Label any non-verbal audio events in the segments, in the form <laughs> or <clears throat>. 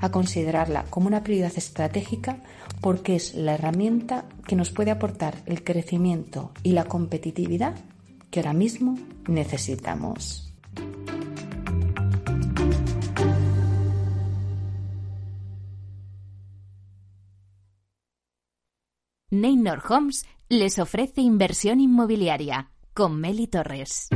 a considerarla como una prioridad estratégica porque es la herramienta que nos puede aportar el crecimiento y la competitividad que ahora mismo necesitamos. Neynor Homes les ofrece inversión inmobiliaria con Meli Torres.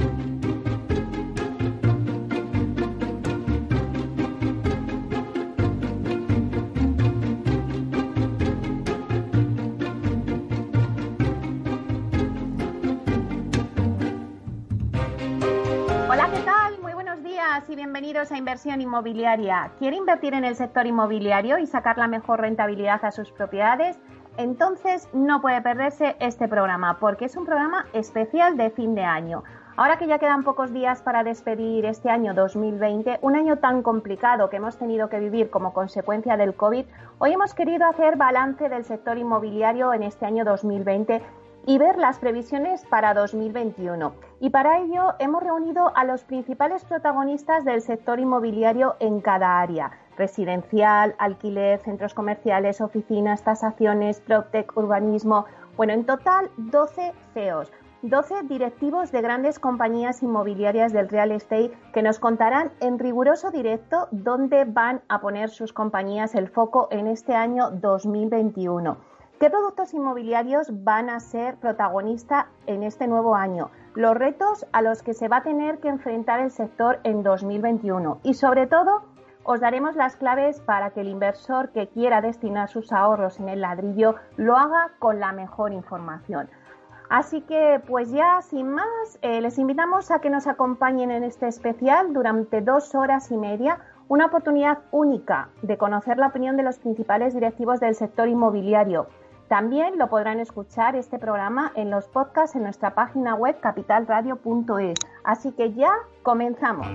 Y bienvenidos a Inversión Inmobiliaria. ¿Quiere invertir en el sector inmobiliario y sacar la mejor rentabilidad a sus propiedades? entonces no puede perderse este programa porque es un programa especial de fin de año. Ahora que ya quedan pocos días para despedir este año 2020, un año tan complicado que hemos tenido que vivir como consecuencia del COVID, hoy hemos querido hacer balance del sector inmobiliario en este año 2020 y ver las previsiones para 2021. Y para ello hemos reunido a los principales protagonistas del sector inmobiliario en cada área residencial, alquiler, centros comerciales, oficinas, tasaciones, PropTech, urbanismo. Bueno, en total 12 CEOs. 12 directivos de grandes compañías inmobiliarias del real estate que nos contarán en riguroso directo dónde van a poner sus compañías el foco en este año 2021. ¿Qué productos inmobiliarios van a ser protagonista en este nuevo año? Los retos a los que se va a tener que enfrentar el sector en 2021 y sobre todo os daremos las claves para que el inversor que quiera destinar sus ahorros en el ladrillo lo haga con la mejor información. Así que, pues ya sin más, eh, les invitamos a que nos acompañen en este especial durante dos horas y media, una oportunidad única de conocer la opinión de los principales directivos del sector inmobiliario. También lo podrán escuchar este programa en los podcasts en nuestra página web capitalradio.es. Así que ya comenzamos.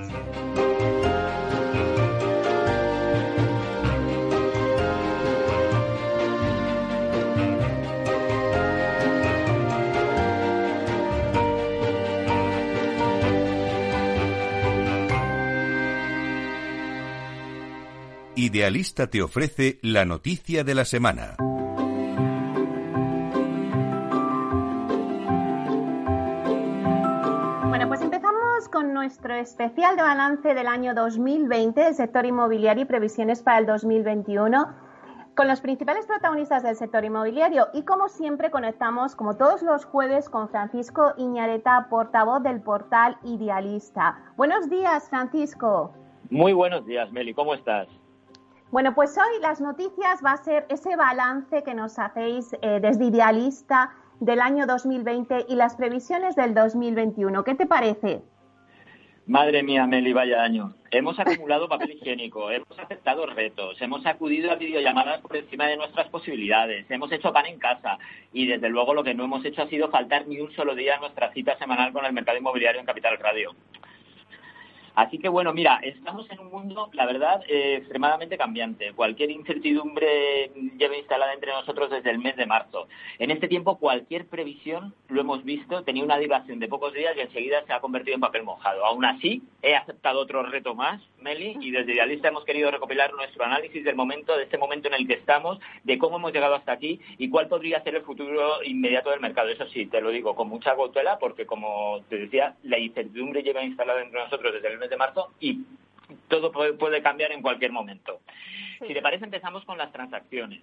Idealista te ofrece la noticia de la semana. Nuestro especial de balance del año 2020 del sector inmobiliario y previsiones para el 2021 con los principales protagonistas del sector inmobiliario y como siempre conectamos como todos los jueves con Francisco Iñareta, portavoz del portal Idealista. Buenos días, Francisco. Muy buenos días, Meli, ¿cómo estás? Bueno, pues hoy las noticias va a ser ese balance que nos hacéis eh, desde Idealista del año 2020 y las previsiones del 2021. ¿Qué te parece? Madre mía, Meli, vaya año. Hemos acumulado papel higiénico, hemos aceptado retos, hemos acudido a videollamadas por encima de nuestras posibilidades, hemos hecho pan en casa y desde luego lo que no hemos hecho ha sido faltar ni un solo día a nuestra cita semanal con el mercado inmobiliario en Capital Radio. Así que bueno, mira, estamos en un mundo, la verdad, eh, extremadamente cambiante. Cualquier incertidumbre lleva instalada entre nosotros desde el mes de marzo. En este tiempo, cualquier previsión, lo hemos visto, tenía una dilación de pocos días y enseguida se ha convertido en papel mojado. Aún así, he aceptado otro reto más, Meli, y desde Idealista hemos querido recopilar nuestro análisis del momento, de este momento en el que estamos, de cómo hemos llegado hasta aquí y cuál podría ser el futuro inmediato del mercado. Eso sí, te lo digo con mucha cautela, porque como te decía, la incertidumbre lleva instalada entre nosotros desde el mes de marzo y todo puede, cambiar en cualquier momento. Si te parece, empezamos con las transacciones.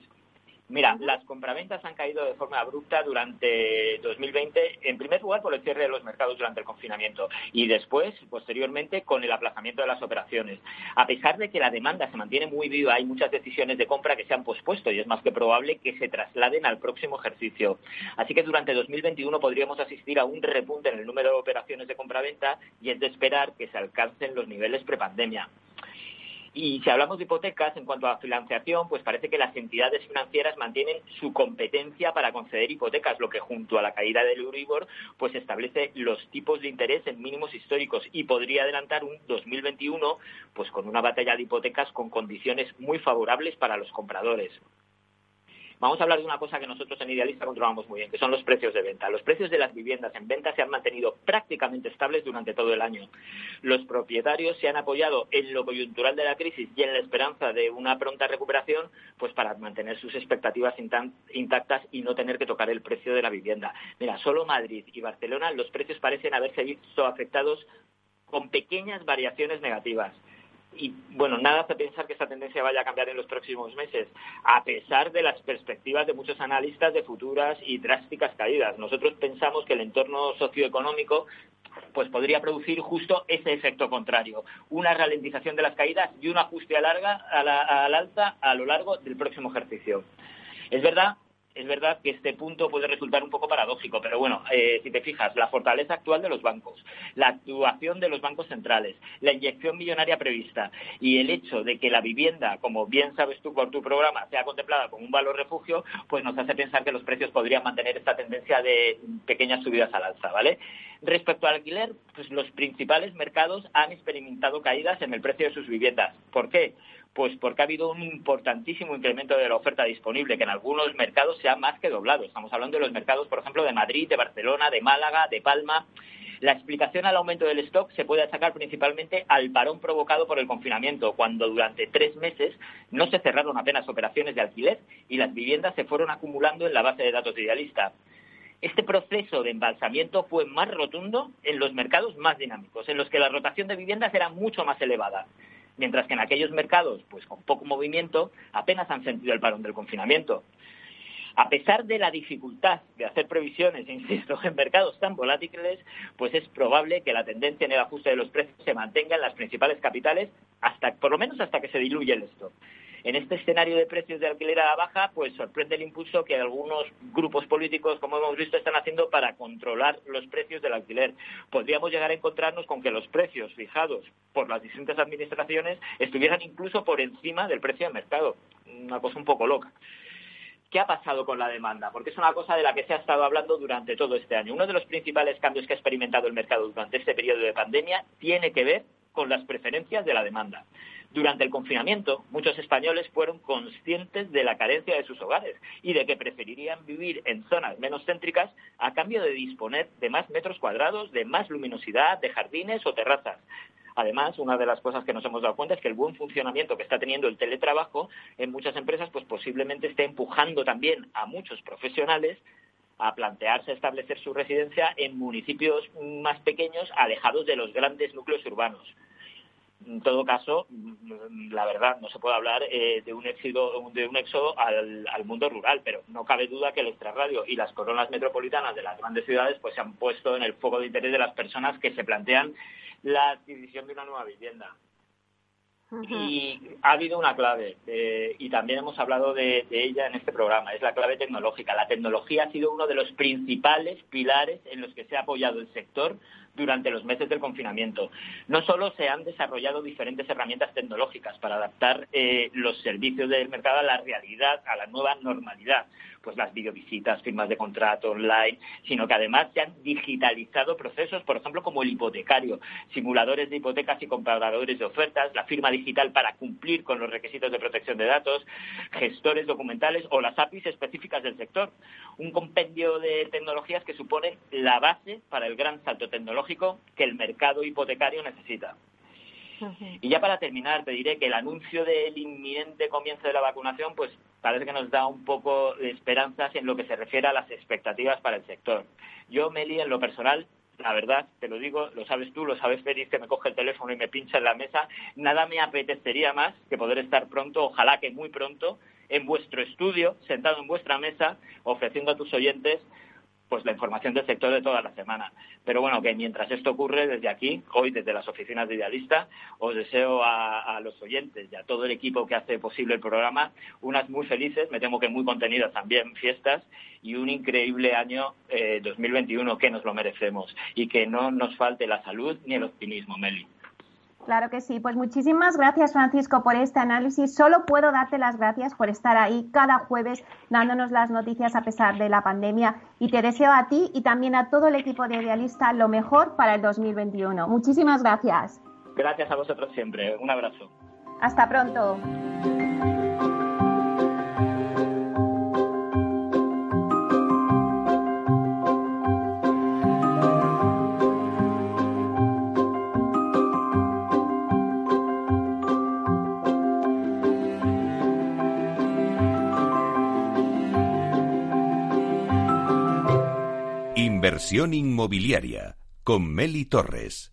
Mira, las compraventas han caído de forma abrupta durante 2020, en primer lugar por el cierre de los mercados durante el confinamiento y después, posteriormente, con el aplazamiento de las operaciones. A pesar de que la demanda se mantiene muy viva, hay muchas decisiones de compra que se han pospuesto y es más que probable que se trasladen al próximo ejercicio. Así que durante 2021 podríamos asistir a un repunte en el número de operaciones de compraventa y es de esperar que se alcancen los niveles prepandemia. Y si hablamos de hipotecas, en cuanto a financiación, pues parece que las entidades financieras mantienen su competencia para conceder hipotecas, lo que junto a la caída del Euribor, pues establece los tipos de interés en mínimos históricos y podría adelantar un 2021 pues con una batalla de hipotecas con condiciones muy favorables para los compradores. Vamos a hablar de una cosa que nosotros en Idealista controlamos muy bien, que son los precios de venta. Los precios de las viviendas en venta se han mantenido prácticamente estables durante todo el año. Los propietarios se han apoyado en lo coyuntural de la crisis y en la esperanza de una pronta recuperación, pues para mantener sus expectativas intactas y no tener que tocar el precio de la vivienda. Mira, solo Madrid y Barcelona los precios parecen haberse visto afectados con pequeñas variaciones negativas y bueno, nada hace pensar que esta tendencia vaya a cambiar en los próximos meses, a pesar de las perspectivas de muchos analistas de futuras y drásticas caídas. Nosotros pensamos que el entorno socioeconómico pues podría producir justo ese efecto contrario, una ralentización de las caídas y un ajuste a larga, al alza a lo largo del próximo ejercicio. Es verdad es verdad que este punto puede resultar un poco paradójico, pero bueno, eh, si te fijas, la fortaleza actual de los bancos, la actuación de los bancos centrales, la inyección millonaria prevista y el hecho de que la vivienda, como bien sabes tú por tu programa, sea contemplada como un valor refugio, pues nos hace pensar que los precios podrían mantener esta tendencia de pequeñas subidas al alza, ¿vale? Respecto al alquiler, pues los principales mercados han experimentado caídas en el precio de sus viviendas. ¿Por qué? Pues porque ha habido un importantísimo incremento de la oferta disponible, que en algunos mercados se ha más que doblado. Estamos hablando de los mercados, por ejemplo, de Madrid, de Barcelona, de Málaga, de Palma. La explicación al aumento del stock se puede achacar principalmente al parón provocado por el confinamiento, cuando durante tres meses no se cerraron apenas operaciones de alquiler y las viviendas se fueron acumulando en la base de datos idealista. Este proceso de embalsamiento fue más rotundo en los mercados más dinámicos, en los que la rotación de viviendas era mucho más elevada mientras que en aquellos mercados, pues con poco movimiento, apenas han sentido el parón del confinamiento. A pesar de la dificultad de hacer previsiones, <laughs> insisto, en mercados tan volátiles, pues es probable que la tendencia en el ajuste de los precios se mantenga en las principales capitales hasta, por lo menos hasta que se diluya el stock. En este escenario de precios de alquiler a la baja, pues sorprende el impulso que algunos grupos políticos, como hemos visto, están haciendo para controlar los precios del alquiler. Podríamos llegar a encontrarnos con que los precios fijados por las distintas administraciones estuvieran incluso por encima del precio de mercado. Una cosa un poco loca. ¿Qué ha pasado con la demanda? Porque es una cosa de la que se ha estado hablando durante todo este año. Uno de los principales cambios que ha experimentado el mercado durante este periodo de pandemia tiene que ver con las preferencias de la demanda. Durante el confinamiento, muchos españoles fueron conscientes de la carencia de sus hogares y de que preferirían vivir en zonas menos céntricas a cambio de disponer de más metros cuadrados, de más luminosidad, de jardines o terrazas. Además, una de las cosas que nos hemos dado cuenta es que el buen funcionamiento que está teniendo el teletrabajo en muchas empresas, pues posiblemente esté empujando también a muchos profesionales a plantearse establecer su residencia en municipios más pequeños, alejados de los grandes núcleos urbanos en todo caso, la verdad, no se puede hablar eh, de un éxodo, de un éxodo al, mundo rural, pero no cabe duda que el extrarradio y las coronas metropolitanas de las grandes ciudades pues se han puesto en el foco de interés de las personas que se plantean la adquisición de una nueva vivienda. Y ha habido una clave, eh, y también hemos hablado de, ella en este programa, es la clave tecnológica. La tecnología ha sido uno de los principales pilares en los que se ha apoyado el sector durante los meses del confinamiento. No solo se han desarrollado diferentes herramientas tecnológicas para adaptar eh, los servicios del mercado a la realidad, a la nueva normalidad, pues las videovisitas, firmas de contrato online, sino que además se han digitalizado procesos, por ejemplo, como el hipotecario, simuladores de hipotecas y compradores de ofertas, la firma digital para cumplir con los requisitos de protección de datos, gestores documentales o las APIs específicas del sector. Un compendio de tecnologías que suponen la base para el gran salto tecnológico que el mercado hipotecario necesita. Y ya para terminar, te diré que el anuncio del inminente comienzo de la vacunación, pues parece que nos da un poco de esperanzas en lo que se refiere a las expectativas para el sector. Yo, Meli, en lo personal, la verdad, te lo digo, lo sabes tú, lo sabes Félix, que me coge el teléfono y me pincha en la mesa, nada me apetecería más que poder estar pronto, ojalá que muy pronto, en vuestro estudio, sentado en vuestra mesa, ofreciendo a tus oyentes pues la información del sector de toda la semana. Pero bueno, que mientras esto ocurre desde aquí, hoy desde las oficinas de Idealista, os deseo a, los oyentes y a todo el equipo que hace posible el programa unas muy felices, me temo que muy contenidas también fiestas y un increíble año 2021 eh, que nos lo merecemos y que no nos falte la salud ni el optimismo, Meli. Claro que sí. Pues muchísimas gracias, Francisco, por este análisis. Solo puedo darte las gracias por estar ahí cada jueves dándonos las noticias a pesar de la pandemia. Y te deseo a ti y también a todo el equipo de Idealista lo mejor para el 2021. Muchísimas gracias. Gracias a vosotros siempre. Un abrazo. Hasta pronto. Inversión inmobiliaria con Meli Torres.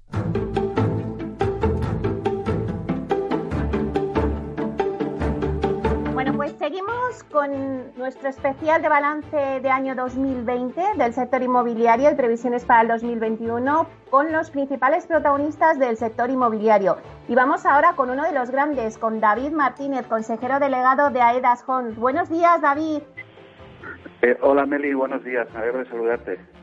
Bueno, pues seguimos con nuestro especial de balance de año 2020 del sector inmobiliario y previsiones para el 2021 con los principales protagonistas del sector inmobiliario. Y vamos ahora con uno de los grandes, con David Martínez, consejero delegado de AEDAS Homes. Buenos días, David. Eh, hola Meli, buenos días, me alegro de saludarte.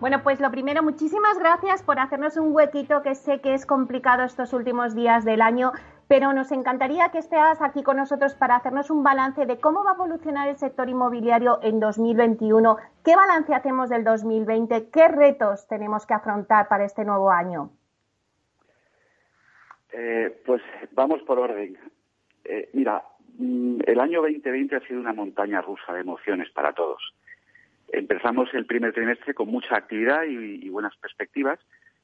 Bueno, pues lo primero, muchísimas gracias por hacernos un huequito que sé que es complicado estos últimos días del año, pero nos encantaría que estés aquí con nosotros para hacernos un balance de cómo va a evolucionar el sector inmobiliario en 2021, qué balance hacemos del 2020, qué retos tenemos que afrontar para este nuevo año. Eh, pues vamos por orden. Eh, mira, mm, el año 2020 ha sido una montaña rusa de emociones para todos. Empezamos el primer trimestre con mucha actividad y, buenas perspectivas,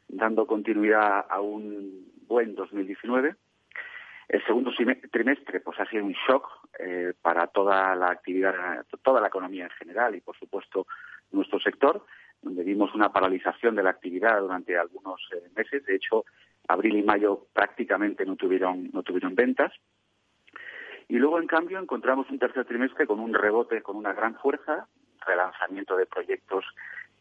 dando continuidad a un buen 2019. El segundo trimestre pues ha sido un shock eh, para toda la actividad, toda la economía en general y por supuesto nuestro sector, donde vimos una paralización de la actividad durante algunos eh, meses. De hecho, abril y mayo prácticamente no tuvieron no tuvieron ventas. Y luego, en cambio, encontramos un tercer trimestre con un rebote con una gran fuerza, relanzamiento de proyectos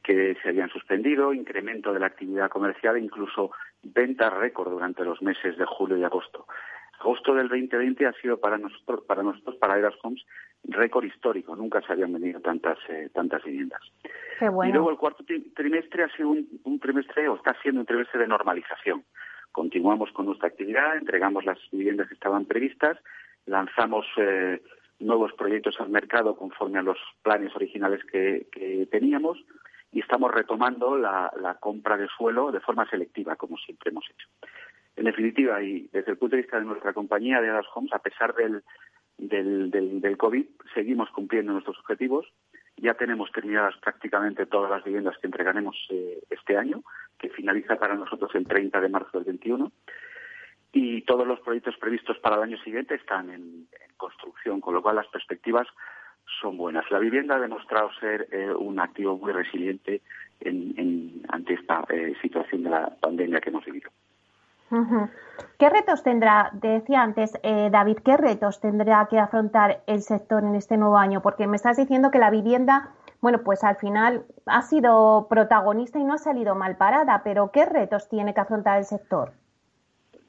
que se habían suspendido, incremento de la actividad comercial e incluso ventas récord durante los meses de julio y agosto. Agosto del 2020 ha sido para nosotros, para nosotros, para Eras Homes, récord histórico. Nunca se habían vendido tantas, eh, tantas viviendas. Y luego el cuarto trimestre ha sido un, trimestre, o está siendo un trimestre de normalización. Continuamos con nuestra actividad, entregamos las viviendas que estaban previstas, lanzamos eh, nuevos proyectos al mercado conforme a los planes originales que, teníamos y estamos retomando la, compra de suelo de forma selectiva, como siempre hemos hecho. En definitiva, y desde el punto de vista de nuestra compañía de Adas Homes, a pesar del, del, del, COVID, seguimos cumpliendo nuestros objetivos. Ya tenemos terminadas prácticamente todas las viviendas que entregaremos eh, este año, que finaliza para nosotros el 30 de marzo del 21 y todos los proyectos previstos para el año siguiente están en, construcción, con lo cual las perspectivas son buenas. La vivienda ha demostrado ser eh, un activo muy resiliente ante esta eh, situación de la pandemia que hemos vivido. ¿Qué retos tendrá, decía antes eh, David, qué retos tendrá que afrontar el sector en este nuevo año? Porque me estás diciendo que la vivienda, bueno, pues al final ha sido protagonista y no ha salido mal parada, pero ¿qué retos tiene que afrontar el sector?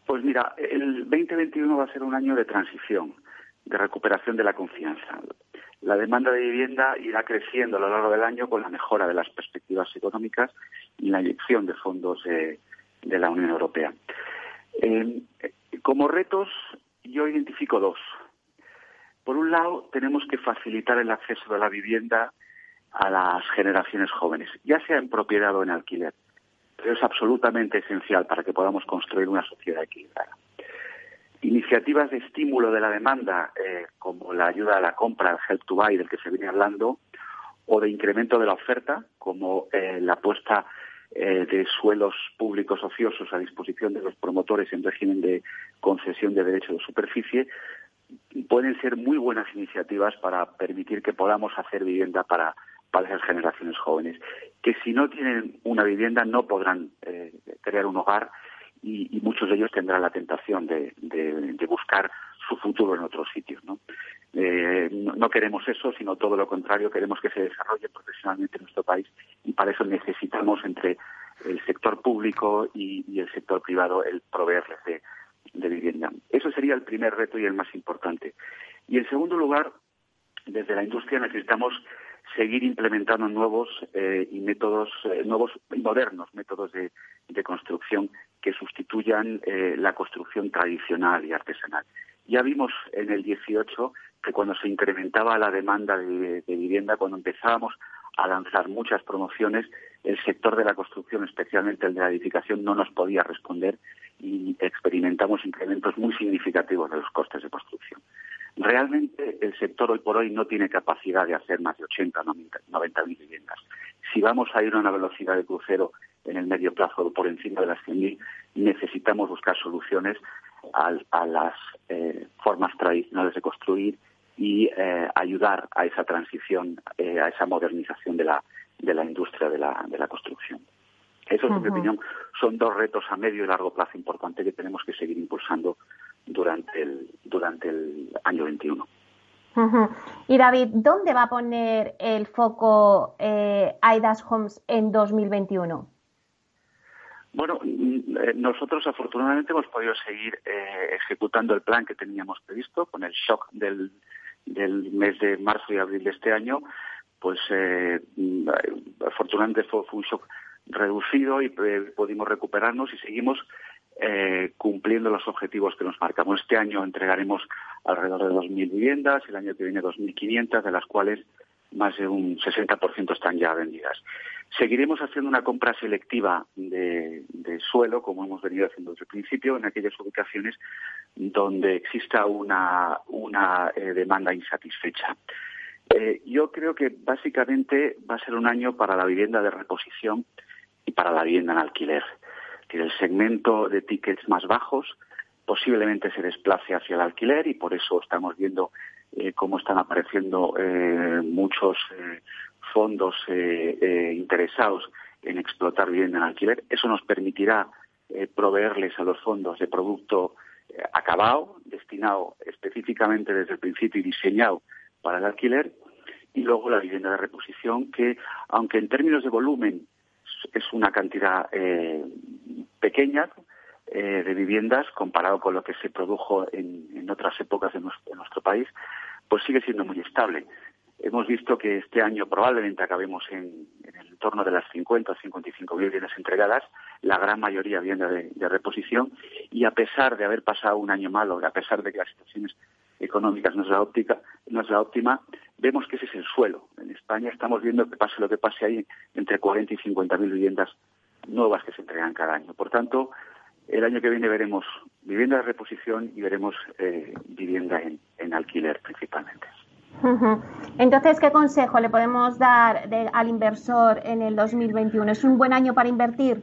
Pues mira, el 2021 va a ser un año de transición, de recuperación de la confianza. La demanda de vivienda irá creciendo a lo largo del año con la mejora de las perspectivas económicas y la inyección de fondos de, la Unión Europea. Eh, como retos, yo identifico dos. Por un lado, tenemos que facilitar el acceso de la vivienda a las generaciones jóvenes, ya sea en propiedad o en alquiler. Es absolutamente esencial para que podamos construir una sociedad equilibrada. Iniciativas de estímulo de la demanda, eh, como la ayuda a la compra, el Help to Buy, del que se viene hablando, o de incremento de la oferta, como eh, la puesta eh, de suelos públicos ociosos a disposición de los promotores en régimen de concesión de derechos de superficie, pueden ser muy buenas iniciativas para permitir que podamos hacer vivienda para, para esas generaciones jóvenes, que si no tienen una vivienda no podrán eh, crear un hogar y, muchos de ellos tendrán la tentación de, buscar su futuro en otros sitios. Eh, ¿no? ¿no? queremos eso, sino todo lo contrario, queremos que se desarrolle profesionalmente en nuestro país y para eso necesitamos entre el sector público y, el sector privado el proveerles de vivienda. Eso sería el primer reto y el más importante. Y en segundo lugar, desde la industria necesitamos seguir implementando nuevos eh, y métodos eh, nuevos modernos métodos de, construcción que sustituyan eh, la construcción tradicional y artesanal. Ya vimos en el 18 que cuando se incrementaba la demanda de vivienda, cuando empezábamos a lanzar muchas promociones, el sector de la construcción, especialmente el de la edificación, no nos podía responder y experimentamos incrementos muy significativos de los costes de construcción. Realmente el sector hoy por hoy no tiene capacidad de hacer más de 80 o 90 mil viviendas. Si vamos a ir a una velocidad de crucero en el medio plazo por encima de las 100.000, necesitamos buscar soluciones a, las eh, formas tradicionales de construir y eh, ayudar a esa transición, eh, a esa modernización de la, de la industria de la, de la construcción. Esos, en mi opinión, son dos retos a medio y largo plazo importantes que tenemos que seguir impulsando durante el, durante el año 21. Y David, ¿dónde va a poner el foco eh, AIDAS Homes en 2021? Bueno, mm, eh, nosotros afortunadamente hemos podido seguir ejecutando el plan que teníamos previsto con el shock del, del mes de marzo y abril de este año, pues eh, afortunadamente fue, un shock reducido y eh, pudimos recuperarnos y seguimos eh, cumpliendo los objetivos que nos marcamos. Este año entregaremos alrededor de 2.000 viviendas, el año que viene 2.500, de las cuales más de un 60% están ya vendidas. Seguiremos haciendo una compra selectiva de, suelo, como hemos venido haciendo desde el principio, en aquellas ubicaciones donde exista una, eh, demanda insatisfecha. Eh, yo creo que básicamente va a ser un año para la vivienda de reposición y para la vivienda en alquiler. El segmento de tickets más bajos posiblemente se desplace hacia el alquiler y por eso estamos viendo eh, cómo están apareciendo eh, muchos eh, fondos interesados en explotar bien en alquiler. Eso nos permitirá proveerles a los fondos de producto acabado, destinado específicamente desde el principio y diseñado para el alquiler, y luego la vivienda de reposición, que aunque en términos de volumen es una cantidad pequeña, eh, de viviendas comparado con lo que se produjo en, otras épocas de nuestro, país, pues sigue siendo muy estable. Hemos visto que este año probablemente acabemos en, el entorno de las 50 o 55 viviendas entregadas, la gran mayoría vivienda de, reposición, y a pesar de haber pasado un año malo, a pesar de que las situaciones económicas no es la, óptica, no es la óptima, vemos que ese es el suelo. En España estamos viendo que pase lo que pase ahí, entre 40 y 50 mil viviendas nuevas que se entregan cada año. Por tanto, el año que viene veremos vivienda de reposición y veremos eh, vivienda en, alquiler principalmente. Entonces, ¿qué consejo le podemos dar al inversor en el 2021? ¿Es un buen año para invertir?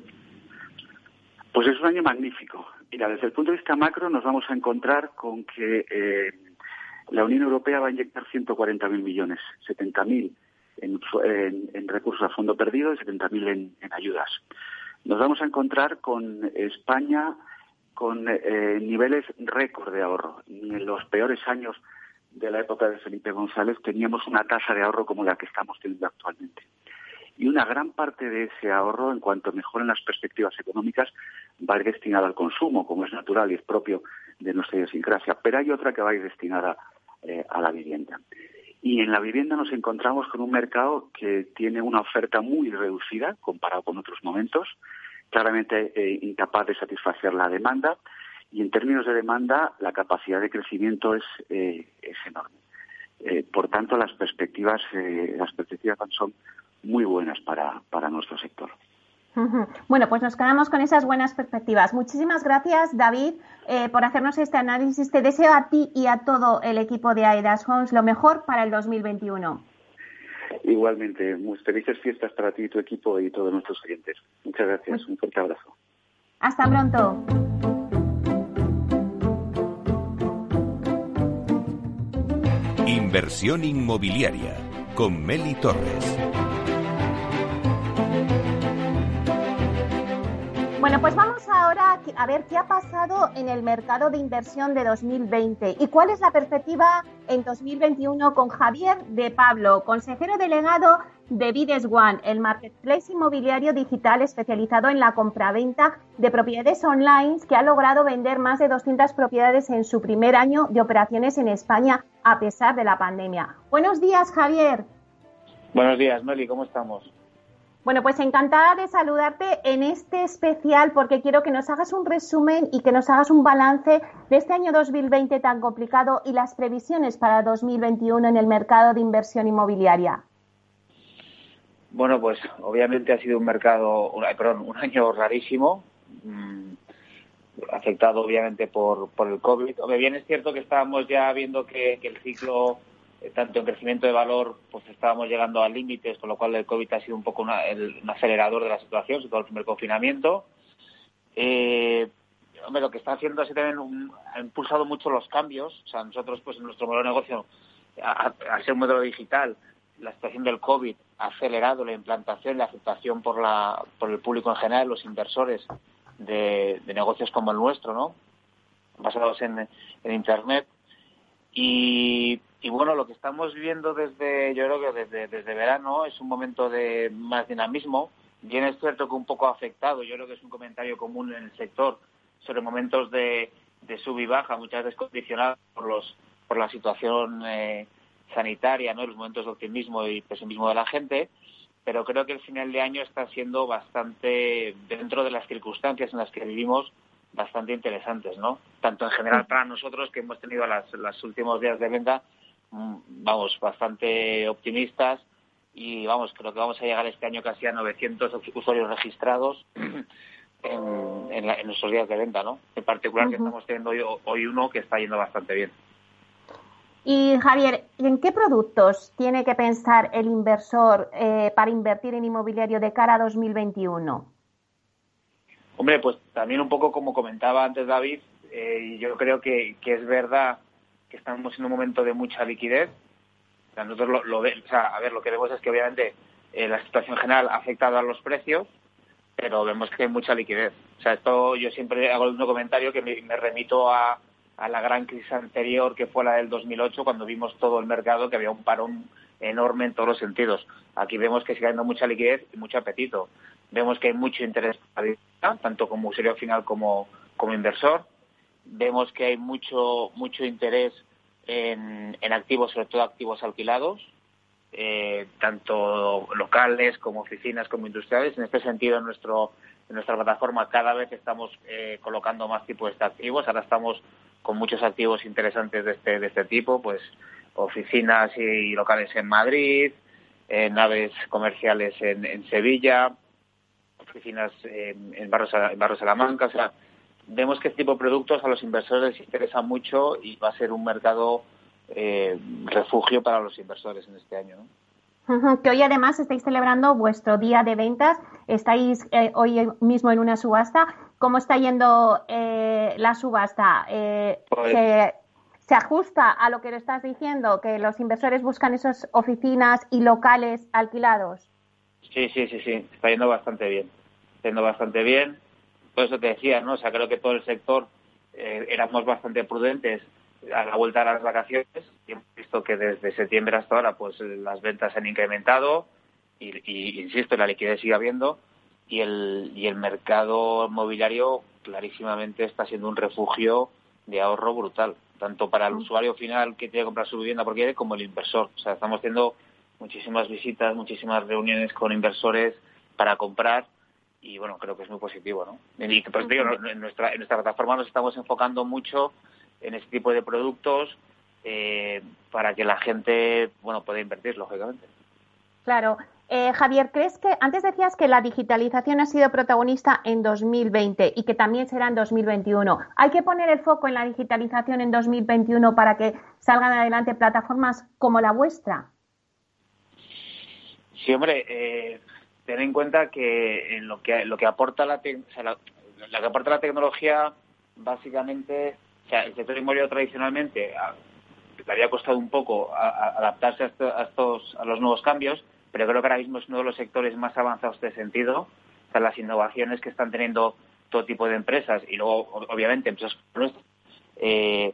Pues es un año magnífico. Mira, desde el punto de vista macro nos vamos a encontrar con que eh, la Unión Europea va a inyectar 140.000 millones, 70.000 en, en, recursos a fondo perdido y 70.000 en, en ayudas nos vamos a encontrar con España con eh, niveles récord de ahorro. En los peores años de la época de Felipe González teníamos una tasa de ahorro como la que estamos teniendo actualmente. Y una gran parte de ese ahorro, en cuanto mejoren las perspectivas económicas, va a ir destinada al consumo, como es natural y es propio de nuestra idiosincrasia, pero hay otra que va a ir destinada eh, a la vivienda. Y en la vivienda nos encontramos con un mercado que tiene una oferta muy reducida comparado con otros momentos, claramente eh, incapaz de satisfacer la demanda y en términos de demanda la capacidad de crecimiento es, eh, es enorme. por tanto, las perspectivas, las perspectivas son muy buenas para, para nuestro sector. Bueno, pues nos quedamos con esas buenas perspectivas. Muchísimas gracias, David, eh, por hacernos este análisis. Te deseo a ti y a todo el equipo de AEDAS Homes lo mejor para el 2021. Igualmente, muy felices fiestas para ti, tu equipo y todos nuestros clientes. Muchas gracias. Un fuerte abrazo. Hasta pronto. Inversión inmobiliaria con Meli Torres. Bueno, pues vamos ahora a ver qué ha pasado en el mercado de inversión de 2020 y cuál es la perspectiva en 2021 con Javier de Pablo, consejero delegado de Bides One, el marketplace inmobiliario digital especializado en la compraventa de propiedades online que ha logrado vender más de 200 propiedades en su primer año de operaciones en España a pesar de la pandemia. Buenos días, Javier. Buenos días, Meli, ¿cómo estamos? Bueno, pues encantada de saludarte en este especial porque quiero que nos hagas un resumen y que nos hagas un balance de este año 2020 tan complicado y las previsiones para 2021 en el mercado de inversión inmobiliaria. Bueno, pues obviamente ha sido un mercado, perdón, un año rarísimo, mm, afectado obviamente por, por el COVID. Bien es cierto que estábamos ya viendo que el ciclo eh, tanto en crecimiento de valor, pues estábamos llegando a límites, con lo cual el COVID ha sido un poco el, un acelerador de la situación, sobre todo el primer confinamiento. Eh, hombre, lo que está haciendo así también ha impulsado mucho los cambios. O sea, nosotros, pues en nuestro modelo de negocio, al ser un modelo digital, la situación del COVID ha acelerado la implantación y la aceptación por, la, por el público en general, los inversores de, negocios como el nuestro, ¿no? Basados en, en Internet. Y y bueno, lo que estamos viviendo desde, yo creo que desde, desde verano es un momento de más dinamismo. Bien es cierto que un poco afectado, yo creo que es un comentario común en el sector sobre momentos de, de sub y baja, muchas veces condicionados por, los, por la situación eh, sanitaria, ¿no? los momentos de optimismo y pesimismo de la gente, pero creo que el final de año está siendo bastante, dentro de las circunstancias en las que vivimos, bastante interesantes, ¿no? Tanto en general para nosotros, que hemos tenido las, los últimos días de venta, vamos, bastante optimistas y vamos, creo que vamos a llegar este año casi a 900 usuarios registrados <clears throat> en, en, nuestros días de venta, ¿no? En particular que estamos teniendo hoy, uno que está yendo bastante bien. Y Javier, ¿en qué productos tiene que pensar el inversor eh, para invertir en inmobiliario de cara a 2021? Hombre, pues también un poco como comentaba antes David, eh, yo creo que, que es verdad que estamos en un momento de mucha liquidez. nosotros lo, a ver, lo que vemos es que obviamente eh, la situación general ha afectado a los precios, pero vemos que hay mucha liquidez. O sea, esto yo siempre hago un comentario que me, remito a, a, la gran crisis anterior que fue la del 2008, cuando vimos todo el mercado que había un parón enorme en todos los sentidos. Aquí vemos que sigue habiendo mucha liquidez y mucho apetito. Vemos que hay mucho interés tanto como usuario final como, como inversor vemos que hay mucho mucho interés en, activos, sobre todo activos alquilados, eh, tanto locales como oficinas como industriales. En este sentido, en nuestro en nuestra plataforma cada vez estamos eh, colocando más tipos de activos. Ahora estamos con muchos activos interesantes de este de este tipo, pues oficinas y locales en Madrid, eh, naves comerciales en, en Sevilla, oficinas en, en Barros, en Barros Salamanca, o sea, vemos que este tipo de productos a los inversores les interesa mucho y va a ser un mercado eh, refugio para los inversores en este año. Que hoy además estáis celebrando vuestro día de ventas, estáis eh, hoy mismo en una subasta. ¿Cómo está yendo eh, la subasta? Pues ¿se, ¿Se ajusta a lo que lo estás diciendo, que los inversores buscan esas oficinas y locales alquilados? Sí, sí, sí, sí, está yendo bastante bien. Está yendo bastante bien por eso te decía, ¿no? O sea, creo que todo el sector eh, éramos bastante prudentes a la vuelta a las vacaciones y hemos visto que desde septiembre hasta ahora pues las ventas se han incrementado y, insisto, la liquidez sigue habiendo y el, y el mercado mobiliario clarísimamente está siendo un refugio de ahorro brutal, tanto para el usuario final que tiene que comprar su vivienda porque quiere como el inversor. O sea, estamos teniendo muchísimas visitas, muchísimas reuniones con inversores para comprar y bueno, creo que es muy positivo, ¿no? Y pues digo, en nuestra, en nuestra plataforma nos estamos enfocando mucho en este tipo de productos eh, para que la gente, bueno, pueda invertir, lógicamente. Claro. Eh, Javier, ¿crees que antes decías que la digitalización ha sido protagonista en 2020 y que también será en 2021? ¿Hay que poner el foco en la digitalización en 2021 para que salgan adelante plataformas como la vuestra? Sí, hombre, eh, ten en cuenta que en lo que lo que aporta la, que aporta la tecnología básicamente, o sea, el sector inmobiliario tradicionalmente le había costado un poco adaptarse a, estos a los nuevos cambios, pero creo que ahora mismo es uno de los sectores más avanzados de este sentido. O las innovaciones que están teniendo todo tipo de empresas y luego, obviamente, empresas eh,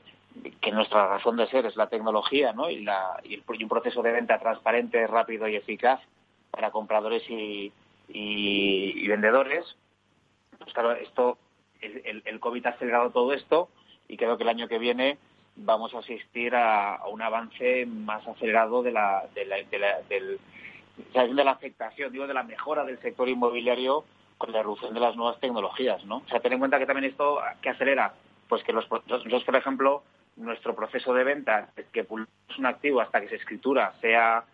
que nuestra razón de ser es la tecnología ¿no? y, la, y, un proceso de venta transparente, rápido y eficaz para compradores y, y, vendedores. Pues claro, esto, el, el, COVID ha acelerado todo esto y creo que el año que viene vamos a asistir a, un avance más acelerado de la, de la, de la, del, de la afectación, digo, de la mejora del sector inmobiliario con la erupción de las nuevas tecnologías, ¿no? O sea, ten en cuenta que también esto, ¿qué acelera? Pues que los, nosotros, por ejemplo, nuestro proceso de venta, que es un activo hasta que se escritura, sea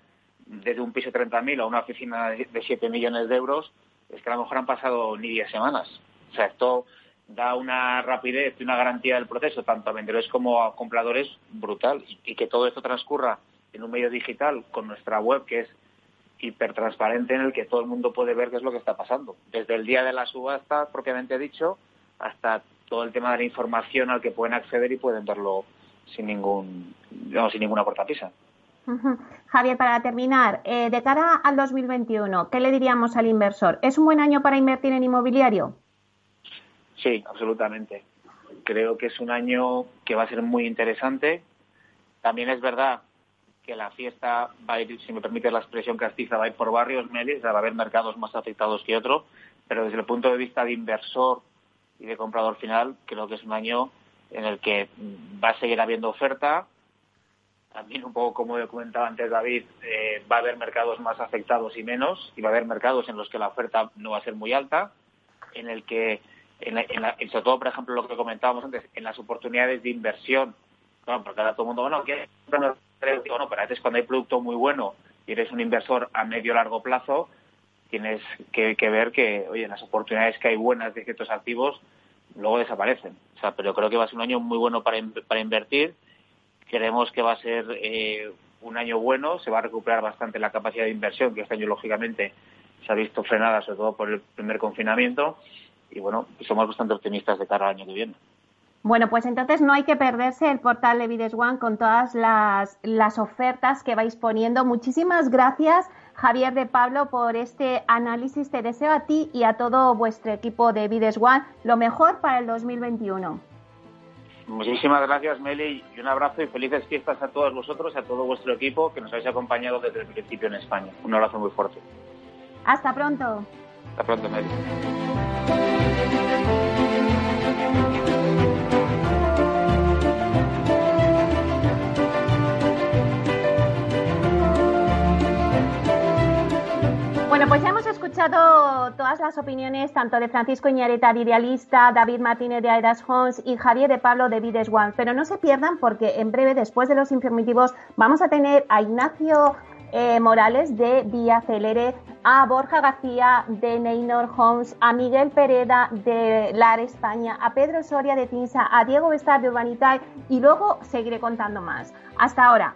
desde un piso de 30.000 a una oficina de 7 millones de euros, es que a lo mejor han pasado ni 10 semanas. O sea, esto da una rapidez y una garantía del proceso, tanto a vendedores como a compradores, brutal. Y, que todo esto transcurra en un medio digital con nuestra web, que es hipertransparente, en el que todo el mundo puede ver qué es lo que está pasando. Desde el día de la subasta, propiamente dicho, hasta todo el tema de la información al que pueden acceder y pueden verlo sin ningún, sin ninguna cortapisa. Javier, para terminar, eh, de cara al 2021, ¿qué le diríamos al inversor? ¿Es un buen año para invertir en inmobiliario? Sí, absolutamente. Creo que es un año que va a ser muy interesante. También es verdad que la fiesta va a ir, si me permite la expresión castiza, va a ir por barrios, Meli, va a haber mercados más afectados que otros, pero desde el punto de vista de inversor y de comprador final, creo que es un año en el que va a seguir habiendo oferta, también un poco como comentaba antes David, eh, va a haber mercados más afectados y menos, y va a haber mercados en los que la oferta no va a ser muy alta, en el que, en, sobre todo, por ejemplo, lo que comentábamos antes, en las oportunidades de inversión, bueno, porque ahora todo el mundo, bueno, quiere bueno, pero a veces cuando hay producto muy bueno y eres un inversor a medio largo plazo, tienes que, ver que, oye, las oportunidades que hay buenas de ciertos activos luego desaparecen. O sea, pero creo que va a ser un año muy bueno para, para invertir Creemos que va a ser eh, un año bueno, se va a recuperar bastante la capacidad de inversión, que este año, lógicamente, se ha visto frenada, sobre todo por el primer confinamiento. Y bueno, somos bastante optimistas de cara al año que viene. Bueno, pues entonces no hay que perderse el portal de Vides One con todas las, las ofertas que vais poniendo. Muchísimas gracias, Javier de Pablo, por este análisis. Te deseo a ti y a todo vuestro equipo de Vides One lo mejor para el 2021. Muchísimas gracias, Meli, y un abrazo y felices fiestas a todos vosotros, a todo vuestro equipo que nos habéis acompañado desde el principio en España. Un abrazo muy fuerte. Hasta pronto. Hasta pronto, Meli. Escuchado todas las opiniones tanto de Francisco Iñareta de Idealista, David Martínez de Aidas Homes y Javier de Pablo de Vides One. Pero no se pierdan porque en breve, después de los informativos, vamos a tener a Ignacio eh, Morales de Vía Celere, a Borja García de Neynor Homes, a Miguel Pereda de LAR España, a Pedro Soria de Tinsa, a Diego Bestar de Urbanitae y luego seguiré contando más. Hasta ahora.